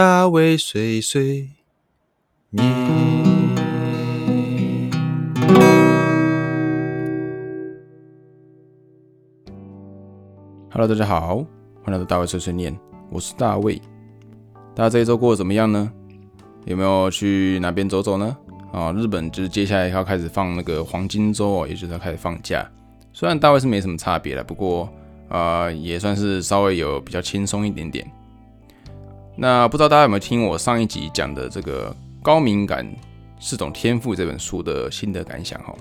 大卫碎碎念。Hello，大家好，欢迎来到大卫碎碎念，我是大卫。大家这一周过得怎么样呢？有没有去哪边走走呢？啊，日本就是接下来要开始放那个黄金周哦，也就是要开始放假。虽然大卫是没什么差别了，不过啊，也算是稍微有比较轻松一点点。那不知道大家有没有听我上一集讲的这个高敏感是种天赋这本书的心得感想哈？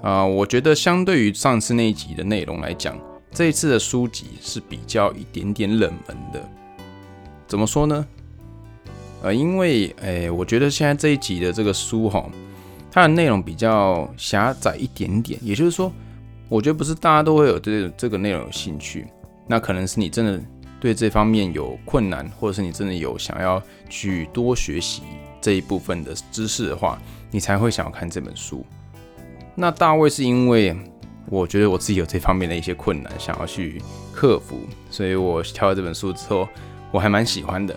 啊，我觉得相对于上次那一集的内容来讲，这一次的书籍是比较一点点冷门的。怎么说呢？呃，因为诶，我觉得现在这一集的这个书哈，它的内容比较狭窄一点点。也就是说，我觉得不是大家都会有这这个内容有兴趣。那可能是你真的对这方面有困难，或者是你真的有想要去多学习这一部分的知识的话，你才会想要看这本书。那大卫是因为我觉得我自己有这方面的一些困难，想要去克服，所以我挑了这本书之后，我还蛮喜欢的。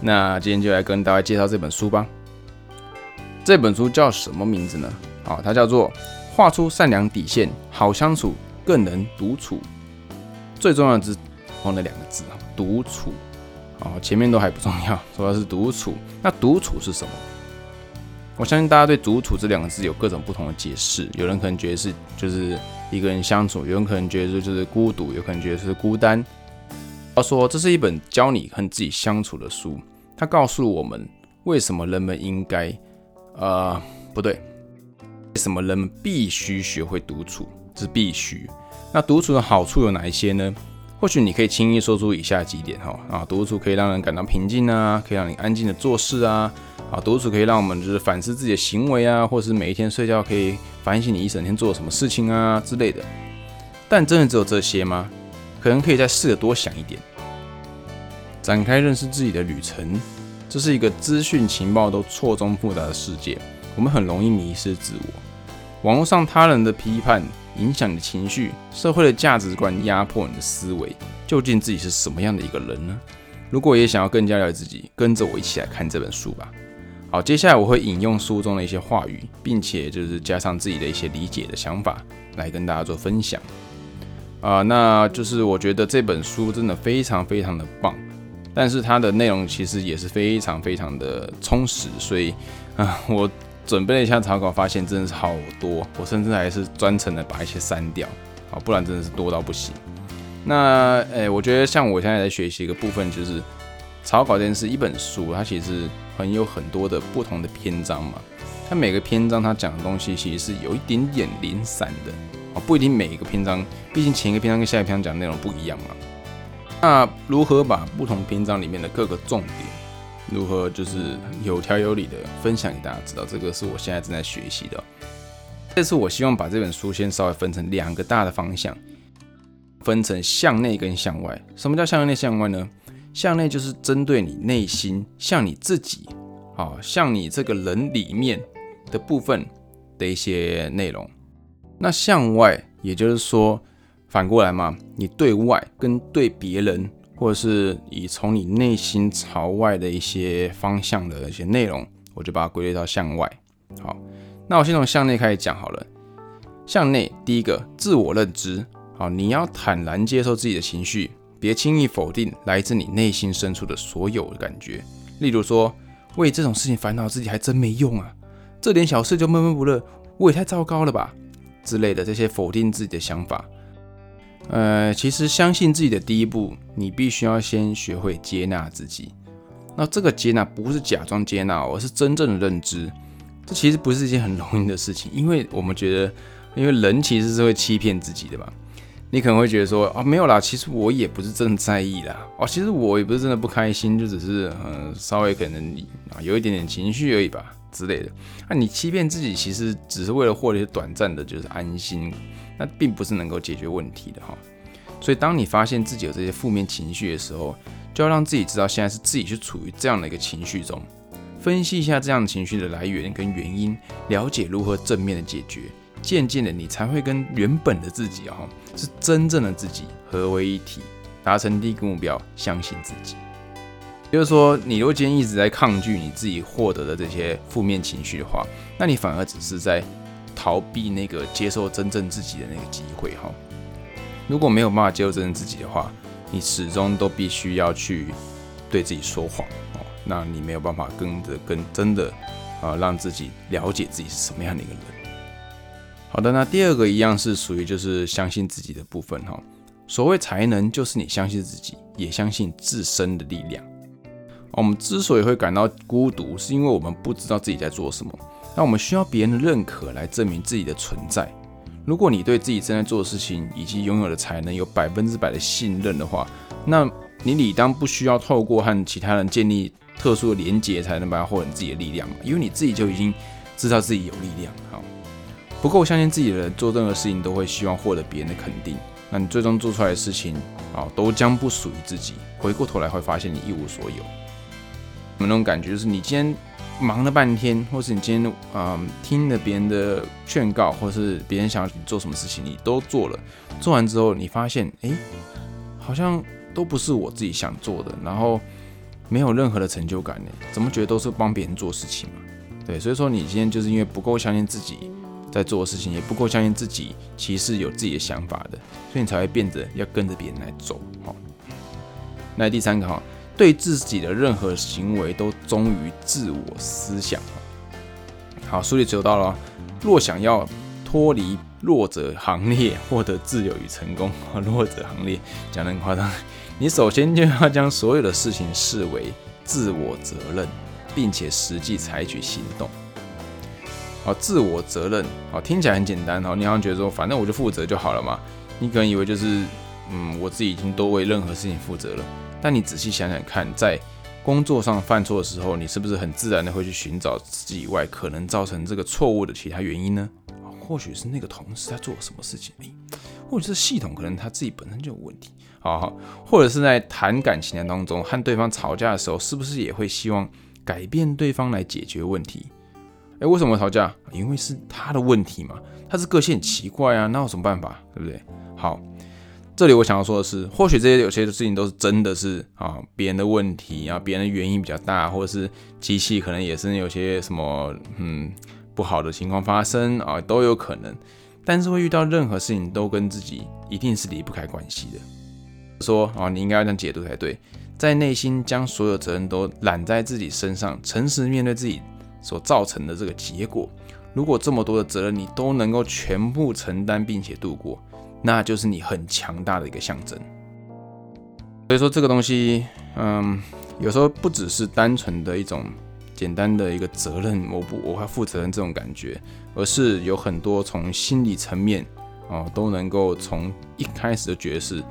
那今天就来跟大家介绍这本书吧。这本书叫什么名字呢？啊，它叫做《画出善良底线，好相处，更能独处》。最重要的是后那两个字啊，独处。哦，前面都还不重要，主要是独处。那独处是什么？我相信大家对独处这两个字有各种不同的解释。有人可能觉得是就是一个人相处，有人可能觉得就是孤独，有可能觉得是孤单。他说：“这是一本教你和自己相处的书。它告诉我们为什么人们应该……呃，不对，为什么人们必须学会独处？是必须。那独处的好处有哪一些呢？或许你可以轻易说出以下几点哈啊，独处可以让人感到平静啊，可以让你安静的做事啊啊，独处可以让我们就是反思自己的行为啊，或是每一天睡觉可以反省你一整天做了什么事情啊之类的。但真的只有这些吗？”可能可以再试着多想一点，展开认识自己的旅程。这是一个资讯情报都错综复杂的世界，我们很容易迷失自我。网络上他人的批判影响你的情绪，社会的价值观压迫你的思维。究竟自己是什么样的一个人呢？如果也想要更加了解自己，跟着我一起来看这本书吧。好，接下来我会引用书中的一些话语，并且就是加上自己的一些理解的想法，来跟大家做分享。啊，那就是我觉得这本书真的非常非常的棒，但是它的内容其实也是非常非常的充实，所以啊，我准备了一下草稿，发现真的是好多，我甚至还是专程的把一些删掉，啊，不然真的是多到不行。那诶，我觉得像我现在在学习一个部分，就是草稿这件事，一本书它其实很有很多的不同的篇章嘛，它每个篇章它讲的东西其实是有一点点零散的。啊不一定每一个篇章，毕竟前一个篇章跟下一个篇章讲的内容不一样嘛。那如何把不同篇章里面的各个重点，如何就是有条有理的分享给大家知道？这个是我现在正在学习的。这次我希望把这本书先稍微分成两个大的方向，分成向内跟向外。什么叫向内向外呢？向内就是针对你内心，向你自己，啊，像你这个人里面的部分的一些内容。那向外，也就是说，反过来嘛，你对外跟对别人，或者是以从你内心朝外的一些方向的一些内容，我就把它归类到向外。好，那我先从向内开始讲好了。向内，第一个，自我认知。好，你要坦然接受自己的情绪，别轻易否定来自你内心深处的所有感觉。例如说，为这种事情烦恼自己还真没用啊，这点小事就闷闷不乐，我也太糟糕了吧。之类的这些否定自己的想法，呃，其实相信自己的第一步，你必须要先学会接纳自己。那这个接纳不是假装接纳，而是真正的认知。这其实不是一件很容易的事情，因为我们觉得，因为人其实是会欺骗自己的吧。你可能会觉得说，啊，没有啦，其实我也不是真的在意啦，哦，其实我也不是真的不开心，就只是呃，稍微可能啊有一点点情绪而已吧。之类的，那你欺骗自己，其实只是为了获得短暂的，就是安心，那并不是能够解决问题的哈。所以，当你发现自己有这些负面情绪的时候，就要让自己知道，现在是自己是处于这样的一个情绪中，分析一下这样情绪的来源跟原因，了解如何正面的解决，渐渐的，你才会跟原本的自己哦，是真正的自己合为一体，达成第一个目标，相信自己。就是说，你如果今天一直在抗拒你自己获得的这些负面情绪的话，那你反而只是在逃避那个接受真正自己的那个机会哈。如果没有办法接受真正自己的话，你始终都必须要去对自己说谎哦，那你没有办法跟着跟真的啊让自己了解自己是什么样的一个人。好的，那第二个一样是属于就是相信自己的部分哈。所谓才能，就是你相信自己，也相信自身的力量。我们之所以会感到孤独，是因为我们不知道自己在做什么。那我们需要别人的认可来证明自己的存在。如果你对自己正在做的事情以及拥有的才能有百分之百的信任的话，那你理当不需要透过和其他人建立特殊的连接才能把它获得自己的力量嘛？因为你自己就已经知道自己有力量。好，不够相信自己的人做任何事情都会希望获得别人的肯定。那你最终做出来的事情啊，都将不属于自己。回过头来会发现你一无所有。有那种感觉就是你今天忙了半天，或是你今天嗯听了别人的劝告，或是别人想要你做什么事情，你都做了。做完之后，你发现哎，好像都不是我自己想做的，然后没有任何的成就感呢？怎么觉得都是帮别人做事情嘛？对，所以说你今天就是因为不够相信自己。在做的事情也不够相信自己，其实有自己的想法的，所以你才会变得要跟着别人来走。好，那第三个哈，对自己的任何行为都忠于自我思想。好，书里只有到了，若想要脱离弱者行列，获得自由与成功，弱者行列讲得很夸张，你首先就要将所有的事情视为自我责任，并且实际采取行动。好，自我责任，好，听起来很简单，好，你好像觉得说，反正我就负责就好了嘛。你可能以为就是，嗯，我自己已经都为任何事情负责了。但你仔细想想看，在工作上犯错的时候，你是不是很自然的会去寻找自己以外可能造成这个错误的其他原因呢？或许是那个同事在做什么事情，诶，或者是系统可能他自己本身就有问题，好好，或者是在谈感情的当中和对方吵架的时候，是不是也会希望改变对方来解决问题？哎，为什么吵架？因为是他的问题嘛，他是个性很奇怪啊，那有什么办法，对不对？好，这里我想要说的是，或许这些有些事情都是真的是啊，别人的问题啊，别人的原因比较大，或者是机器可能也是有些什么嗯不好的情况发生啊，都有可能。但是会遇到任何事情都跟自己一定是离不开关系的。说啊，你应该要这样解读才对，在内心将所有责任都揽在自己身上，诚实面对自己。所造成的这个结果，如果这么多的责任你都能够全部承担并且度过，那就是你很强大的一个象征。所以说这个东西，嗯，有时候不只是单纯的一种简单的一个责任，我不我要负责任这种感觉，而是有很多从心理层面哦都能够从一开始的觉示。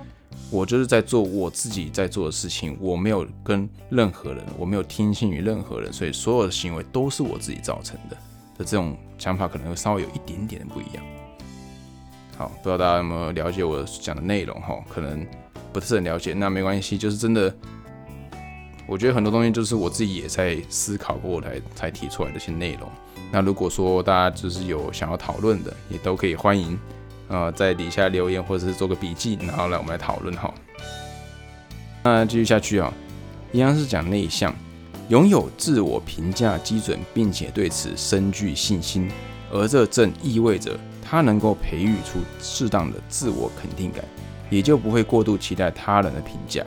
我就是在做我自己在做的事情，我没有跟任何人，我没有听信于任何人，所以所有的行为都是我自己造成的的这种想法，可能会稍微有一点点的不一样。好，不知道大家有没有了解我讲的内容哈？可能不是很了解，那没关系，就是真的，我觉得很多东西就是我自己也在思考过才才提出来的一些内容。那如果说大家就是有想要讨论的，也都可以欢迎。呃，在底下留言或者是做个笔记，然后来我们来讨论哈。那继续下去啊，一样是讲内向，拥有自我评价基准，并且对此深具信心，而这正意味着他能够培育出适当的自我肯定感，也就不会过度期待他人的评价。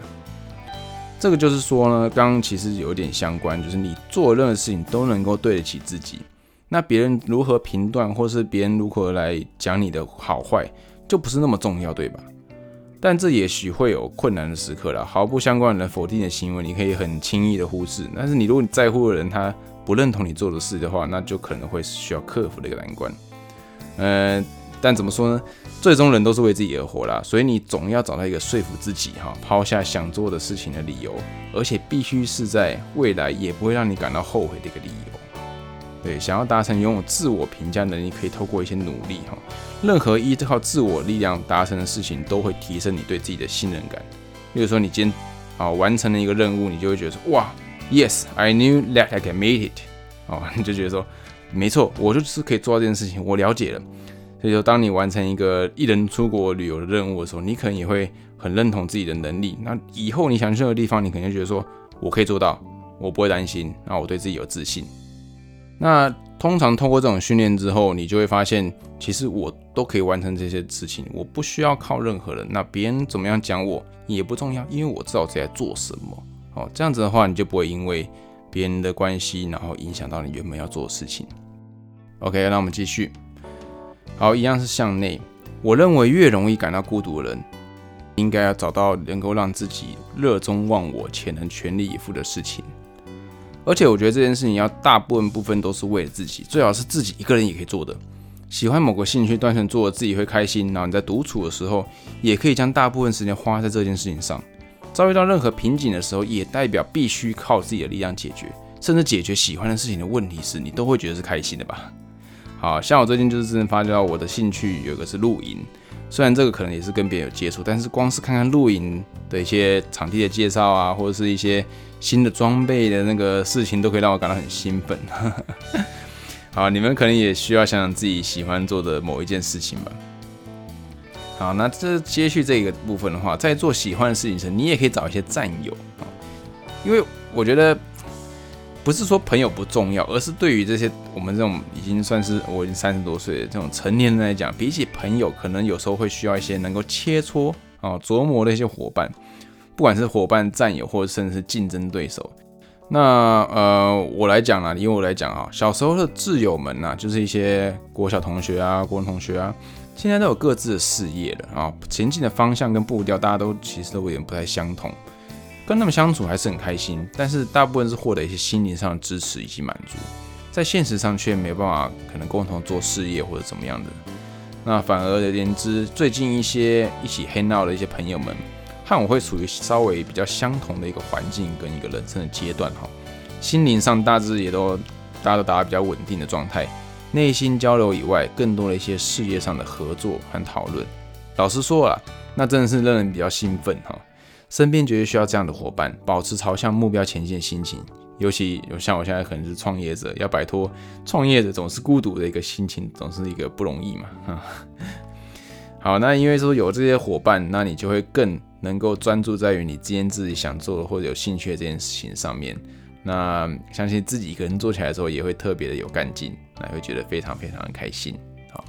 这个就是说呢，刚刚其实有点相关，就是你做任何事情都能够对得起自己。那别人如何评断，或是别人如何来讲你的好坏，就不是那么重要，对吧？但这也许会有困难的时刻了。毫不相关的否定的行为，你可以很轻易的忽视。但是你如果你在乎的人他不认同你做的事的话，那就可能会需要克服的一个难关。呃，但怎么说呢？最终人都是为自己而活啦，所以你总要找到一个说服自己哈，抛下想做的事情的理由，而且必须是在未来也不会让你感到后悔的一个理由。对，想要达成拥有自我评价能力，可以透过一些努力哈。任何依靠自我力量达成的事情，都会提升你对自己的信任感。例如说，你今天啊完成了一个任务，你就会觉得说，哇，Yes，I knew that I can make it。哦，你就觉得说，没错，我就是可以做到这件事情，我了解了。所以说，当你完成一个一人出国旅游的任务的时候，你可能也会很认同自己的能力。那以后你想去的地方，你肯定觉得说，我可以做到，我不会担心，然后我对自己有自信。那通常通过这种训练之后，你就会发现，其实我都可以完成这些事情，我不需要靠任何人。那别人怎么样讲我也不重要，因为我知道自己在做什么。哦，这样子的话，你就不会因为别人的关系，然后影响到你原本要做的事情。OK，那我们继续。好，一样是向内。我认为越容易感到孤独的人，应该要找到能够让自己热衷忘我且能全力以赴的事情。而且我觉得这件事情要大部分部分都是为了自己，最好是自己一个人也可以做的。喜欢某个兴趣，单纯做自己会开心，然后你在独处的时候，也可以将大部分时间花在这件事情上。遭遇到任何瓶颈的时候，也代表必须靠自己的力量解决，甚至解决喜欢的事情的问题时，你都会觉得是开心的吧？好像我最近就是真的发觉到我的兴趣有一个是露营，虽然这个可能也是跟别人有接触，但是光是看看露营的一些场地的介绍啊，或者是一些新的装备的那个事情，都可以让我感到很兴奋。好，你们可能也需要想想自己喜欢做的某一件事情吧。好，那这接续这个部分的话，在做喜欢的事情时，你也可以找一些战友啊，因为我觉得不是说朋友不重要，而是对于这些我们这种已经算是我已经三十多岁的这种成年人来讲，比起朋友，可能有时候会需要一些能够切磋啊琢磨的一些伙伴，不管是伙伴、战友，或者甚至是竞争对手。那呃，我来讲啊，因为我来讲啊，小时候的挚友们呐，就是一些国小同学啊、国中同学啊。现在都有各自的事业了啊，前进的方向跟步调，大家都其实都有点不太相同。跟他们相处还是很开心，但是大部分是获得一些心灵上的支持以及满足，在现实上却没办法可能共同做事业或者怎么样的。那反而言之，最近一些一起黑闹的一些朋友们，和我会处于稍微比较相同的一个环境跟一个人生的阶段哈，心灵上大致也都大家都达到比较稳定的状态。内心交流以外，更多的一些事业上的合作和讨论。老实说啊，那真的是让人比较兴奋哈。身边绝对需要这样的伙伴，保持朝向目标前进的心情。尤其有像我现在可能是创业者，要摆脱创业者总是孤独的一个心情，总是一个不容易嘛。哈。好，那因为说有这些伙伴，那你就会更能够专注在于你今天自己想做的或者有兴趣的这件事情上面。那相信自己一个人做起来的时候，也会特别的有干劲，那会觉得非常非常的开心。好，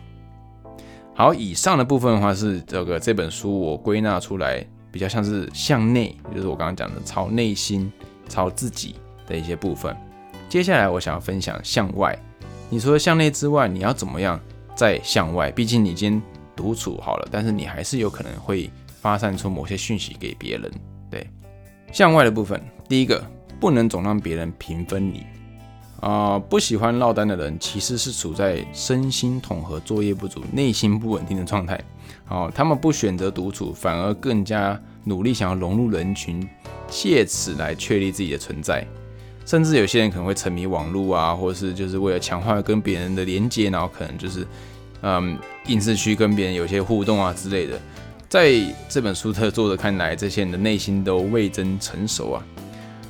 好，以上的部分的话是这个这本书我归纳出来比较像是向内，就是我刚刚讲的朝内心、朝自己的一些部分。接下来我想要分享向外。你除了向内之外，你要怎么样再向外？毕竟你今天独处好了，但是你还是有可能会发散出某些讯息给别人。对，向外的部分，第一个。不能总让别人平分你啊！不喜欢落单的人，其实是处在身心统合、作业不足、内心不稳定的状态。哦，他们不选择独处，反而更加努力想要融入人群，借此来确立自己的存在。甚至有些人可能会沉迷网络啊，或者是就是为了强化跟别人的连接，然后可能就是嗯，硬是去跟别人有些互动啊之类的。在这本书的作者看来，这些人的内心都未臻成熟啊。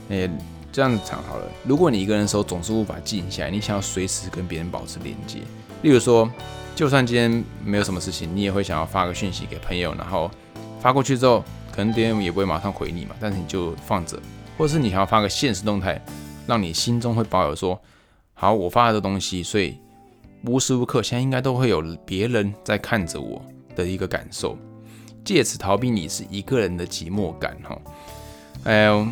诶，这样子讲好了。如果你一个人的时候总是无法静下来，你想要随时跟别人保持连接，例如说，就算今天没有什么事情，你也会想要发个讯息给朋友，然后发过去之后，可能别人也不会马上回你嘛，但是你就放着，或者是你想要发个现实动态，让你心中会保有说，好，我发了这东西，所以无时无刻现在应该都会有别人在看着我的一个感受，借此逃避你是一个人的寂寞感哈。哎呦。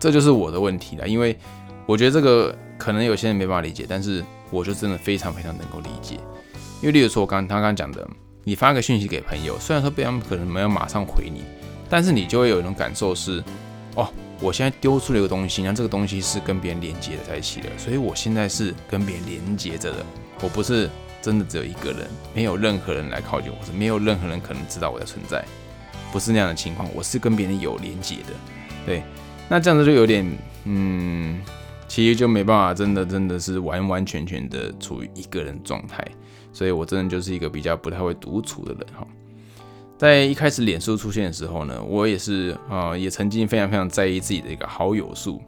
这就是我的问题了，因为我觉得这个可能有些人没办法理解，但是我就真的非常非常能够理解。因为例如说，我刚他刚讲的，你发个讯息给朋友，虽然说别人可能没有马上回你，但是你就会有一种感受是，哦，我现在丢出了一个东西，那这个东西是跟别人连接的在一起的，所以我现在是跟别人连接着的，我不是真的只有一个人，没有任何人来靠近我，是没有任何人可能知道我的存在，不是那样的情况，我是跟别人有连接的，对。那这样子就有点，嗯，其实就没办法，真的真的是完完全全的处于一个人状态，所以我真的就是一个比较不太会独处的人哈。在一开始脸书出现的时候呢，我也是啊，也曾经非常非常在意自己的一个好友数，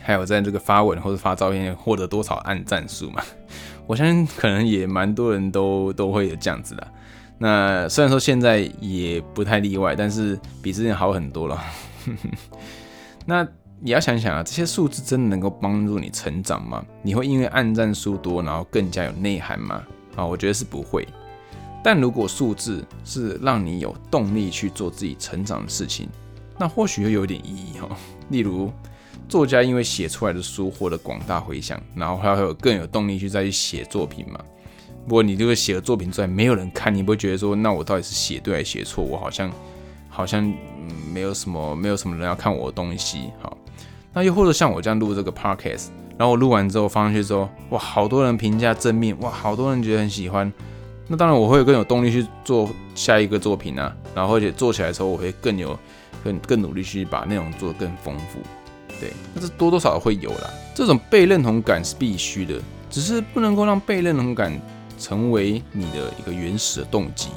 还有在这个发文或者发照片获得多少按赞数嘛。我相信可能也蛮多人都都会有这样子的。那虽然说现在也不太例外，但是比之前好很多了。那你要想想啊，这些数字真的能够帮助你成长吗？你会因为按赞数多，然后更加有内涵吗？啊，我觉得是不会。但如果数字是让你有动力去做自己成长的事情，那或许又有点意义哈。例如，作家因为写出来的书获得广大回响，然后他会有更有动力去再去写作品嘛。不过你这个写的作品出来没有人看，你不会觉得说，那我到底是写对还是写错？我好像好像没有什么没有什么人要看我的东西。好，那又或者像我这样录这个 podcast，然后我录完之后放上去之后，哇，好多人评价正面，哇，好多人觉得很喜欢。那当然我会更有动力去做下一个作品啊，然后而且做起来的时候，我会更有更更努力去把内容做得更丰富。对，那这多多少少会有啦。这种被认同感是必须的，只是不能够让被认同感。成为你的一个原始的动机，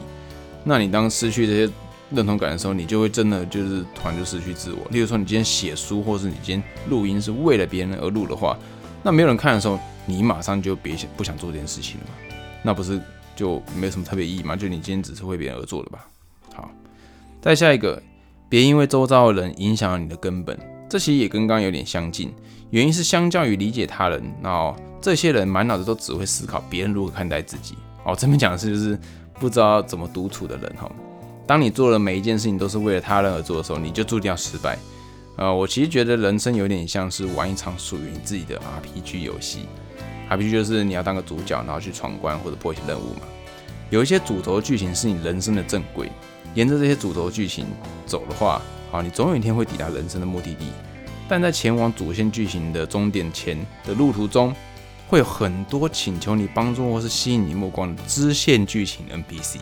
那你当失去这些认同感的时候，你就会真的就是突然就失去自我。例如说，你今天写书，或是你今天录音是为了别人而录的话，那没有人看的时候，你马上就别想不想做这件事情了嘛？那不是就没有什么特别意义嘛？就你今天只是为别人而做的吧？好，再下一个，别因为周遭的人影响了你的根本。这其实也跟刚刚有点相近，原因是相较于理解他人，那这些人满脑子都只会思考别人如何看待自己。哦，这边讲的是就是不知道怎么独处的人哈。当你做的每一件事情都是为了他人而做的时候，你就注定要失败。呃，我其实觉得人生有点像是玩一场属于你自己的 RPG 游戏，RPG 就是你要当个主角，然后去闯关或者破一些任务嘛。有一些主轴剧情是你人生的正轨，沿着这些主轴剧情走的话。好，你总有一天会抵达人生的目的地，但在前往主线剧情的终点前的路途中，会有很多请求你帮助或是吸引你目光的支线剧情 NPC。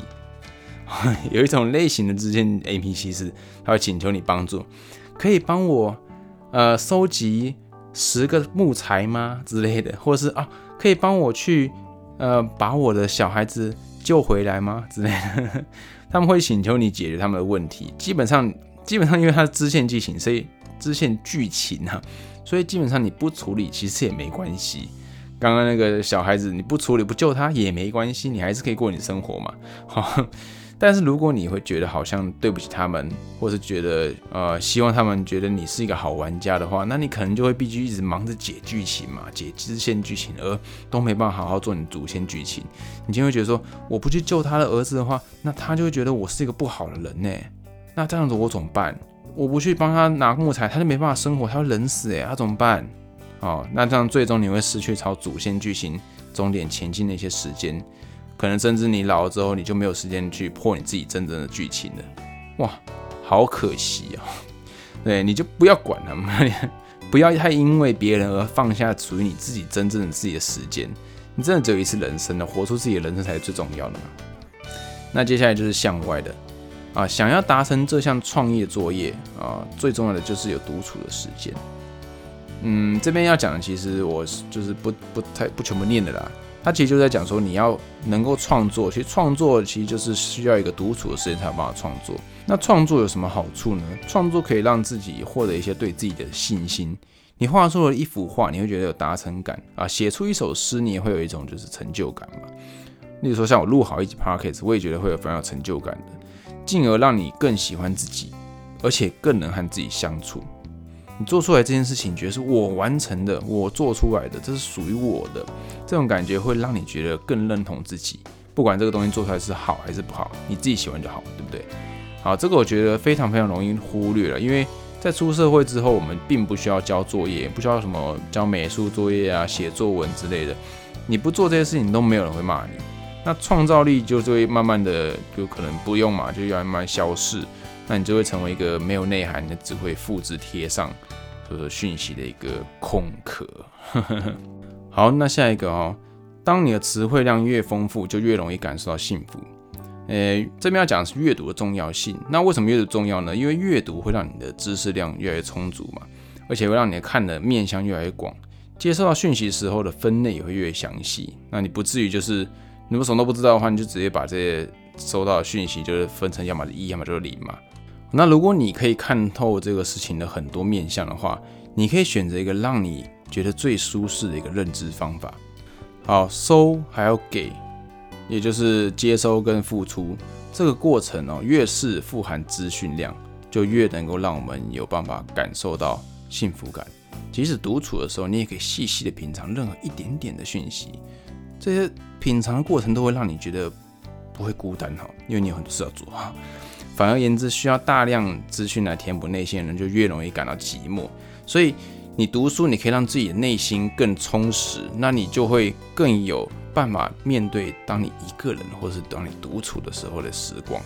有一种类型的支线 NPC 是，他会请求你帮助，可以帮我呃收集十个木材吗之类的，或者是啊可以帮我去呃把我的小孩子救回来吗之类的，他们会请求你解决他们的问题，基本上。基本上，因为它是支线剧情，所以支线剧情啊，所以基本上你不处理其实也没关系。刚刚那个小孩子，你不处理不救他也没关系，你还是可以过你生活嘛。好，但是如果你会觉得好像对不起他们，或是觉得呃希望他们觉得你是一个好玩家的话，那你可能就会必须一直忙着解剧情嘛，解支线剧情，而都没办法好好做你主线剧情。你就会觉得说，我不去救他的儿子的话，那他就会觉得我是一个不好的人呢。那这样子我怎么办？我不去帮他拿木材，他就没办法生活，他会冷死诶，他怎么办？哦，那这样最终你会失去朝主线剧情终点前进的一些时间，可能甚至你老了之后，你就没有时间去破你自己真正的剧情了。哇，好可惜哦。对，你就不要管他们，不要太因为别人而放下属于你自己真正的自己的时间。你真的只有一次人生了，活出自己的人生才是最重要的嘛。那接下来就是向外的。啊，想要达成这项创业作业啊，最重要的就是有独处的时间。嗯，这边要讲的其实我就是不不太不全部念的啦。他其实就在讲说，你要能够创作，其实创作其实就是需要一个独处的时间才有办法创作。那创作有什么好处呢？创作可以让自己获得一些对自己的信心。你画出了一幅画，你会觉得有达成感啊；写出一首诗，你也会有一种就是成就感嘛。例如说，像我录好一集 podcast，我也觉得会有非常有成就感的。进而让你更喜欢自己，而且更能和自己相处。你做出来这件事情，觉得是我完成的，我做出来的，这是属于我的，这种感觉会让你觉得更认同自己。不管这个东西做出来是好还是不好，你自己喜欢就好，对不对？好，这个我觉得非常非常容易忽略了，因为在出社会之后，我们并不需要交作业，不需要什么交美术作业啊、写作文之类的。你不做这些事情，都没有人会骂你。那创造力就会慢慢的就可能不用嘛，就要慢慢消逝，那你就会成为一个没有内涵的，只会复制贴上，就是讯息的一个空壳。好，那下一个哦，当你的词汇量越丰富，就越容易感受到幸福。诶，这边要讲的是阅读的重要性。那为什么阅读重要呢？因为阅读会让你的知识量越来越充足嘛，而且会让你看的面向越来越广，接受到讯息时候的分类也会越详细。那你不至于就是。你果什么都不知道的话，你就直接把这些收到的讯息就是分成要么是一，要么就是零嘛。那如果你可以看透这个事情的很多面向的话，你可以选择一个让你觉得最舒适的一个认知方法。好，收还要给，也就是接收跟付出这个过程哦，越是富含资讯量，就越能够让我们有办法感受到幸福感。即使独处的时候，你也可以细细的品尝任何一点点的讯息，这些品尝的过程都会让你觉得不会孤单哈，因为你有很多事要做哈。反而言之，需要大量资讯来填补内心的人，就越容易感到寂寞。所以你读书，你可以让自己的内心更充实，那你就会更有办法面对当你一个人，或是当你独处的时候的时光。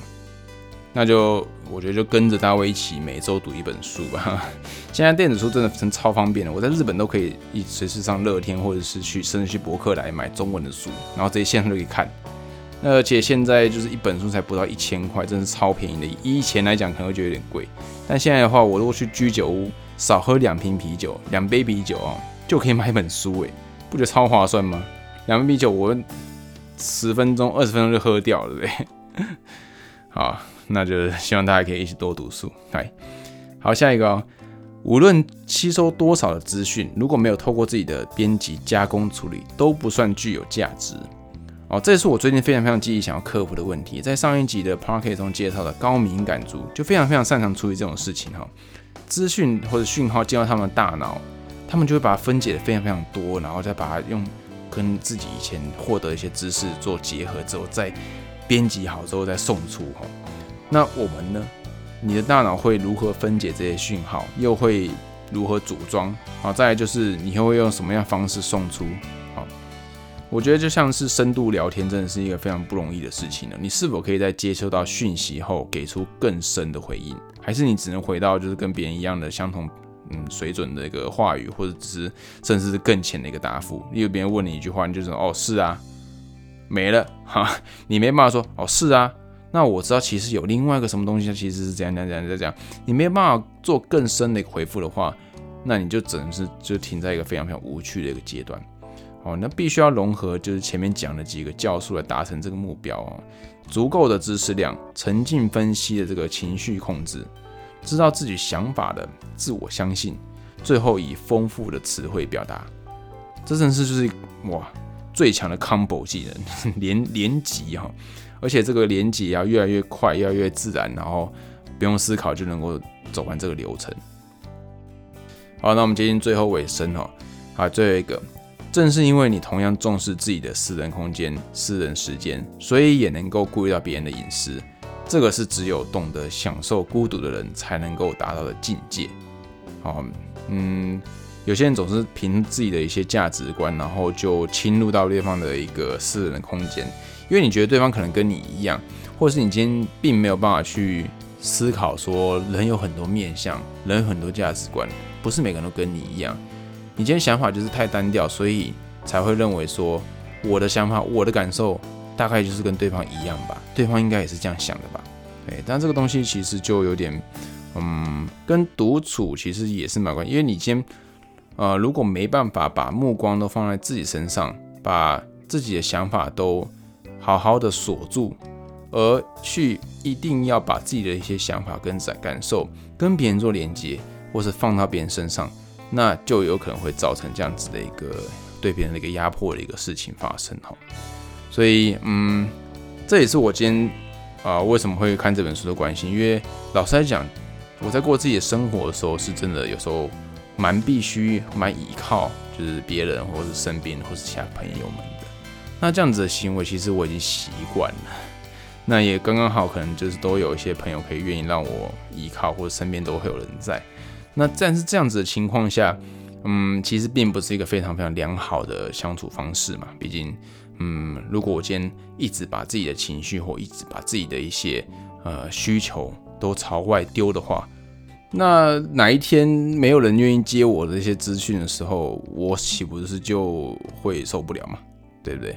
那就我觉得就跟着大卫一起每周读一本书吧。现在电子书真的真超方便的，我在日本都可以一随时上乐天，或者是去甚至去博客来买中文的书，然后这些线上就可以看。而且现在就是一本书才不到一千块，真是超便宜的。以前来讲可能会觉得有点贵，但现在的话，我如果去居酒屋少喝两瓶啤酒、两杯啤酒哦，就可以买一本书，诶，不觉得超划算吗？两杯啤酒我十分钟、二十分钟就喝掉了，对不对？好。那就是希望大家可以一起多读书。来，好，下一个哦。无论吸收多少的资讯，如果没有透过自己的编辑加工处理，都不算具有价值。哦，这也是我最近非常非常积极想要克服的问题。在上一集的 p a r k e t 中介绍的高敏感族，就非常非常擅长处理这种事情哈。资讯或者讯号进到他们的大脑，他们就会把它分解的非常非常多，然后再把它用跟自己以前获得一些知识做结合之后，再编辑好之后再送出哈。那我们呢？你的大脑会如何分解这些讯号？又会如何组装？好，再来就是你会用什么样方式送出？我觉得就像是深度聊天，真的是一个非常不容易的事情呢。你是否可以在接收到讯息后给出更深的回应？还是你只能回到就是跟别人一样的相同嗯水准的一个话语，或者只是甚至是更浅的一个答复？因为别人问你一句话，你就说哦是啊，没了哈，你没办法说哦是啊。那我知道，其实有另外一个什么东西，其实是这样、这样、这样、这样。你没有办法做更深的一个回复的话，那你就只能是就停在一个非常非常无趣的一个阶段。哦，那必须要融合，就是前面讲的几个教素来达成这个目标哦。足够的知识量、沉浸分析的这个情绪控制、知道自己想法的自我相信，最后以丰富的词汇表达，这真是就是哇最强的 combo 技能，连连级哈。而且这个连接要越来越快，越来越自然，然后不用思考就能够走完这个流程。好，那我们接近最后尾声哦。好，最后一个，正是因为你同样重视自己的私人空间、私人时间，所以也能够顾虑到别人的隐私。这个是只有懂得享受孤独的人才能够达到的境界。好，嗯，有些人总是凭自己的一些价值观，然后就侵入到对方的一个私人的空间。因为你觉得对方可能跟你一样，或是你今天并没有办法去思考说人有很多面相，人有很多价值观，不是每个人都跟你一样。你今天想法就是太单调，所以才会认为说我的想法、我的感受大概就是跟对方一样吧，对方应该也是这样想的吧？对，但这个东西其实就有点，嗯，跟独处其实也是蛮关，因为你先，呃，如果没办法把目光都放在自己身上，把自己的想法都好好的锁住，而去一定要把自己的一些想法跟感感受跟别人做连接，或是放到别人身上，那就有可能会造成这样子的一个对别人的一个压迫的一个事情发生哈。所以，嗯，这也是我今天啊为什么会看这本书的关系，因为老实来讲，我在过自己的生活的时候，是真的有时候蛮必须蛮依靠，就是别人或是身边或是其他朋友们的。那这样子的行为，其实我已经习惯了。那也刚刚好，可能就是都有一些朋友可以愿意让我依靠，或者身边都会有人在。那但是这样子的情况下，嗯，其实并不是一个非常非常良好的相处方式嘛。毕竟，嗯，如果我今天一直把自己的情绪或一直把自己的一些呃需求都朝外丢的话，那哪一天没有人愿意接我的一些资讯的时候，我岂不是就会受不了嘛？对不对？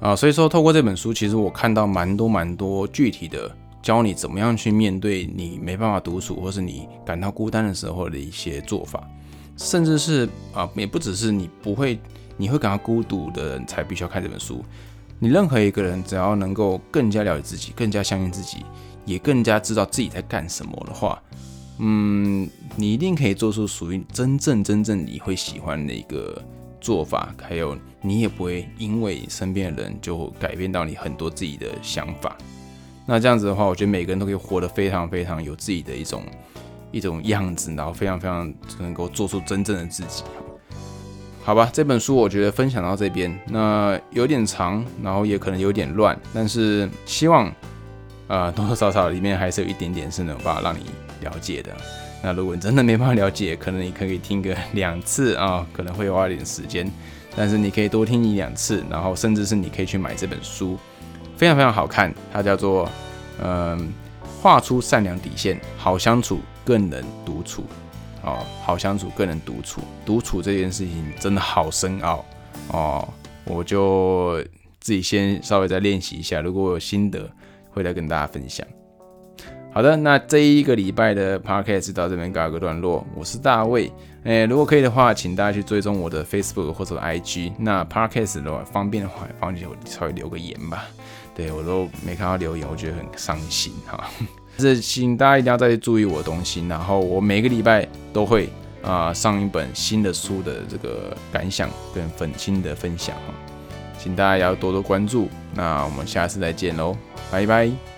啊，所以说透过这本书，其实我看到蛮多蛮多具体的，教你怎么样去面对你没办法独处，或是你感到孤单的时候的一些做法，甚至是啊，也不只是你不会，你会感到孤独的人才必须要看这本书。你任何一个人，只要能够更加了解自己，更加相信自己，也更加知道自己在干什么的话，嗯，你一定可以做出属于真正真正你会喜欢的一个。做法，还有你也不会因为身边的人就改变到你很多自己的想法。那这样子的话，我觉得每个人都可以活得非常非常有自己的一种一种样子，然后非常非常能够做出真正的自己。好吧，这本书我觉得分享到这边，那有点长，然后也可能有点乱，但是希望呃多多少少里面还是有一点点是能办法让你了解的。那如果你真的没办法了解，可能你可以听个两次啊，可能会花一点时间，但是你可以多听一两次，然后甚至是你可以去买这本书，非常非常好看，它叫做嗯，画出善良底线，好相处更能独处，哦，好相处更能独处，独处这件事情真的好深奥哦，我就自己先稍微再练习一下，如果有心得，会来跟大家分享。好的，那这一个礼拜的 podcast 到这边告一个段落。我是大卫，诶，如果可以的话，请大家去追踪我的 Facebook 或者 IG。那 podcast 的话，方便的话也，帮我稍微留个言吧。对我都没看到留言，我觉得很伤心哈。是，请大家一定要再注意我的东西。然后我每个礼拜都会啊上一本新的书的这个感想跟粉新的分享哈，请大家要多多关注。那我们下次再见喽，拜拜。